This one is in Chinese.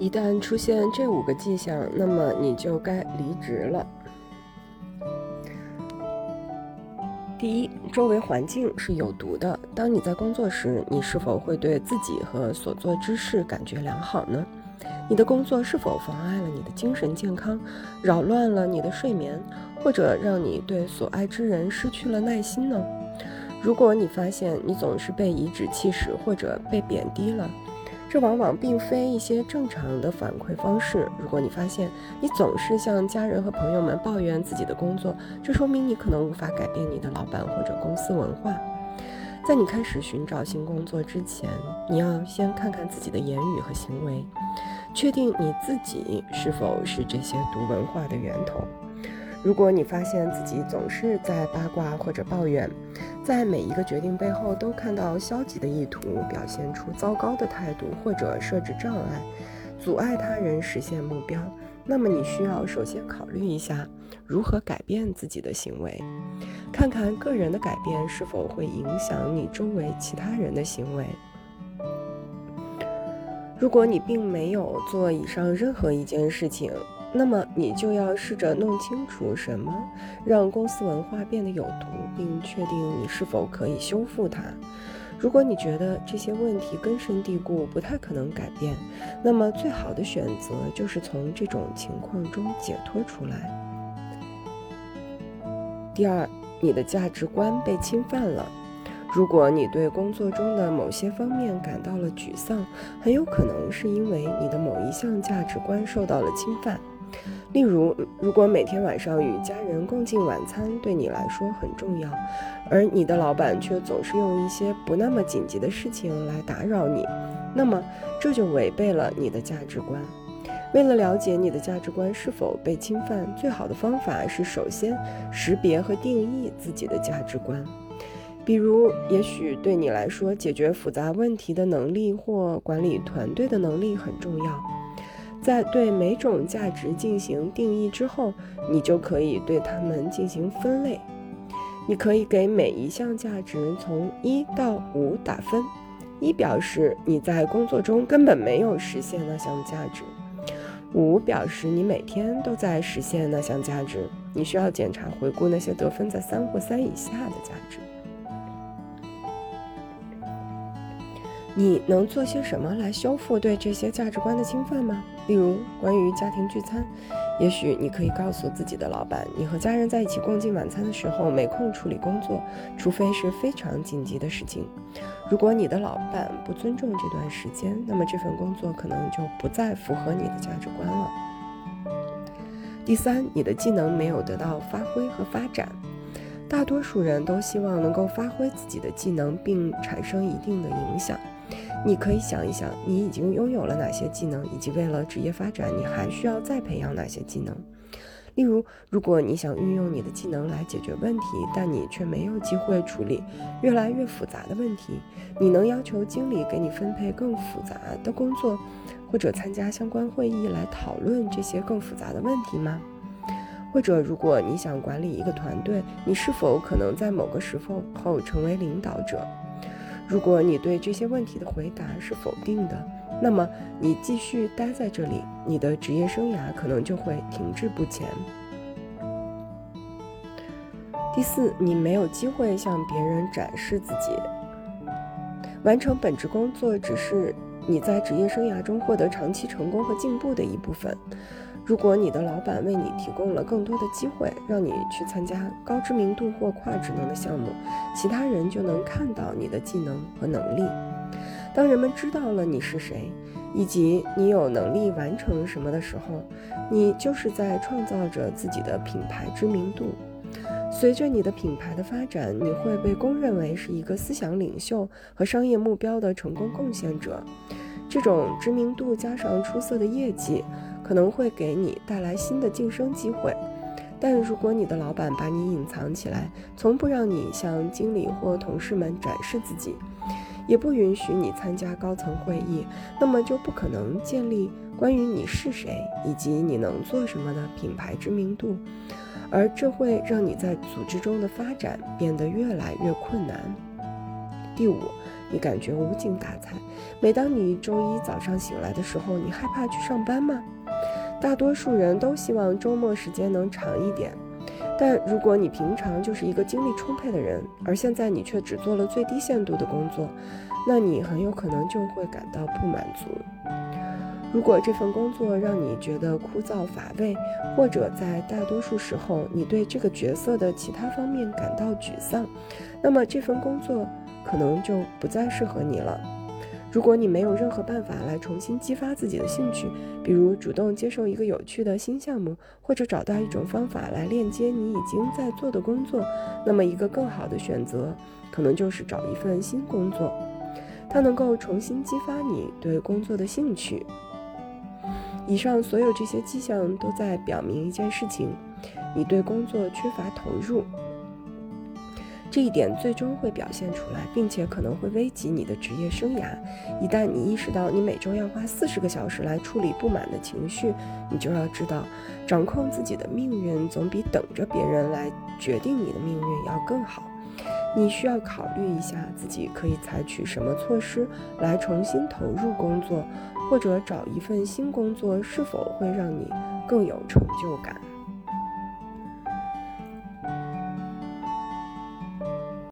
一旦出现这五个迹象，那么你就该离职了。第一，周围环境是有毒的。当你在工作时，你是否会对自己和所做之事感觉良好呢？你的工作是否妨碍了你的精神健康，扰乱了你的睡眠，或者让你对所爱之人失去了耐心呢？如果你发现你总是被颐指气使或者被贬低了，这往往并非一些正常的反馈方式。如果你发现你总是向家人和朋友们抱怨自己的工作，这说明你可能无法改变你的老板或者公司文化。在你开始寻找新工作之前，你要先看看自己的言语和行为，确定你自己是否是这些毒文化的源头。如果你发现自己总是在八卦或者抱怨，在每一个决定背后都看到消极的意图，表现出糟糕的态度，或者设置障碍，阻碍他人实现目标，那么你需要首先考虑一下如何改变自己的行为，看看个人的改变是否会影响你周围其他人的行为。如果你并没有做以上任何一件事情，那么你就要试着弄清楚什么让公司文化变得有毒，并确定你是否可以修复它。如果你觉得这些问题根深蒂固，不太可能改变，那么最好的选择就是从这种情况中解脱出来。第二，你的价值观被侵犯了。如果你对工作中的某些方面感到了沮丧，很有可能是因为你的某一项价值观受到了侵犯。例如，如果每天晚上与家人共进晚餐对你来说很重要，而你的老板却总是用一些不那么紧急的事情来打扰你，那么这就违背了你的价值观。为了了解你的价值观是否被侵犯，最好的方法是首先识别和定义自己的价值观。比如，也许对你来说，解决复杂问题的能力或管理团队的能力很重要。在对每种价值进行定义之后，你就可以对它们进行分类。你可以给每一项价值从一到五打分，一表示你在工作中根本没有实现那项价值，五表示你每天都在实现那项价值。你需要检查回顾那些得分在三或三以下的价值。你能做些什么来修复对这些价值观的侵犯吗？例如，关于家庭聚餐，也许你可以告诉自己的老板，你和家人在一起共进晚餐的时候没空处理工作，除非是非常紧急的事情。如果你的老板不尊重这段时间，那么这份工作可能就不再符合你的价值观了。第三，你的技能没有得到发挥和发展。大多数人都希望能够发挥自己的技能，并产生一定的影响。你可以想一想，你已经拥有了哪些技能，以及为了职业发展，你还需要再培养哪些技能。例如，如果你想运用你的技能来解决问题，但你却没有机会处理越来越复杂的问题，你能要求经理给你分配更复杂的工作，或者参加相关会议来讨论这些更复杂的问题吗？或者，如果你想管理一个团队，你是否可能在某个时候后成为领导者？如果你对这些问题的回答是否定的，那么你继续待在这里，你的职业生涯可能就会停滞不前。第四，你没有机会向别人展示自己。完成本职工作只是你在职业生涯中获得长期成功和进步的一部分。如果你的老板为你提供了更多的机会，让你去参加高知名度或跨职能的项目，其他人就能看到你的技能和能力。当人们知道了你是谁，以及你有能力完成什么的时候，你就是在创造着自己的品牌知名度。随着你的品牌的发展，你会被公认为是一个思想领袖和商业目标的成功贡献者。这种知名度加上出色的业绩。可能会给你带来新的晋升机会，但如果你的老板把你隐藏起来，从不让你向经理或同事们展示自己，也不允许你参加高层会议，那么就不可能建立关于你是谁以及你能做什么的品牌知名度，而这会让你在组织中的发展变得越来越困难。第五，你感觉无精打采。每当你周一早上醒来的时候，你害怕去上班吗？大多数人都希望周末时间能长一点。但如果你平常就是一个精力充沛的人，而现在你却只做了最低限度的工作，那你很有可能就会感到不满足。如果这份工作让你觉得枯燥乏味，或者在大多数时候你对这个角色的其他方面感到沮丧，那么这份工作可能就不再适合你了。如果你没有任何办法来重新激发自己的兴趣，比如主动接受一个有趣的新项目，或者找到一种方法来链接你已经在做的工作，那么一个更好的选择可能就是找一份新工作，它能够重新激发你对工作的兴趣。以上所有这些迹象都在表明一件事情：你对工作缺乏投入。这一点最终会表现出来，并且可能会危及你的职业生涯。一旦你意识到你每周要花四十个小时来处理不满的情绪，你就要知道，掌控自己的命运总比等着别人来决定你的命运要更好。你需要考虑一下自己可以采取什么措施来重新投入工作，或者找一份新工作是否会让你更有成就感。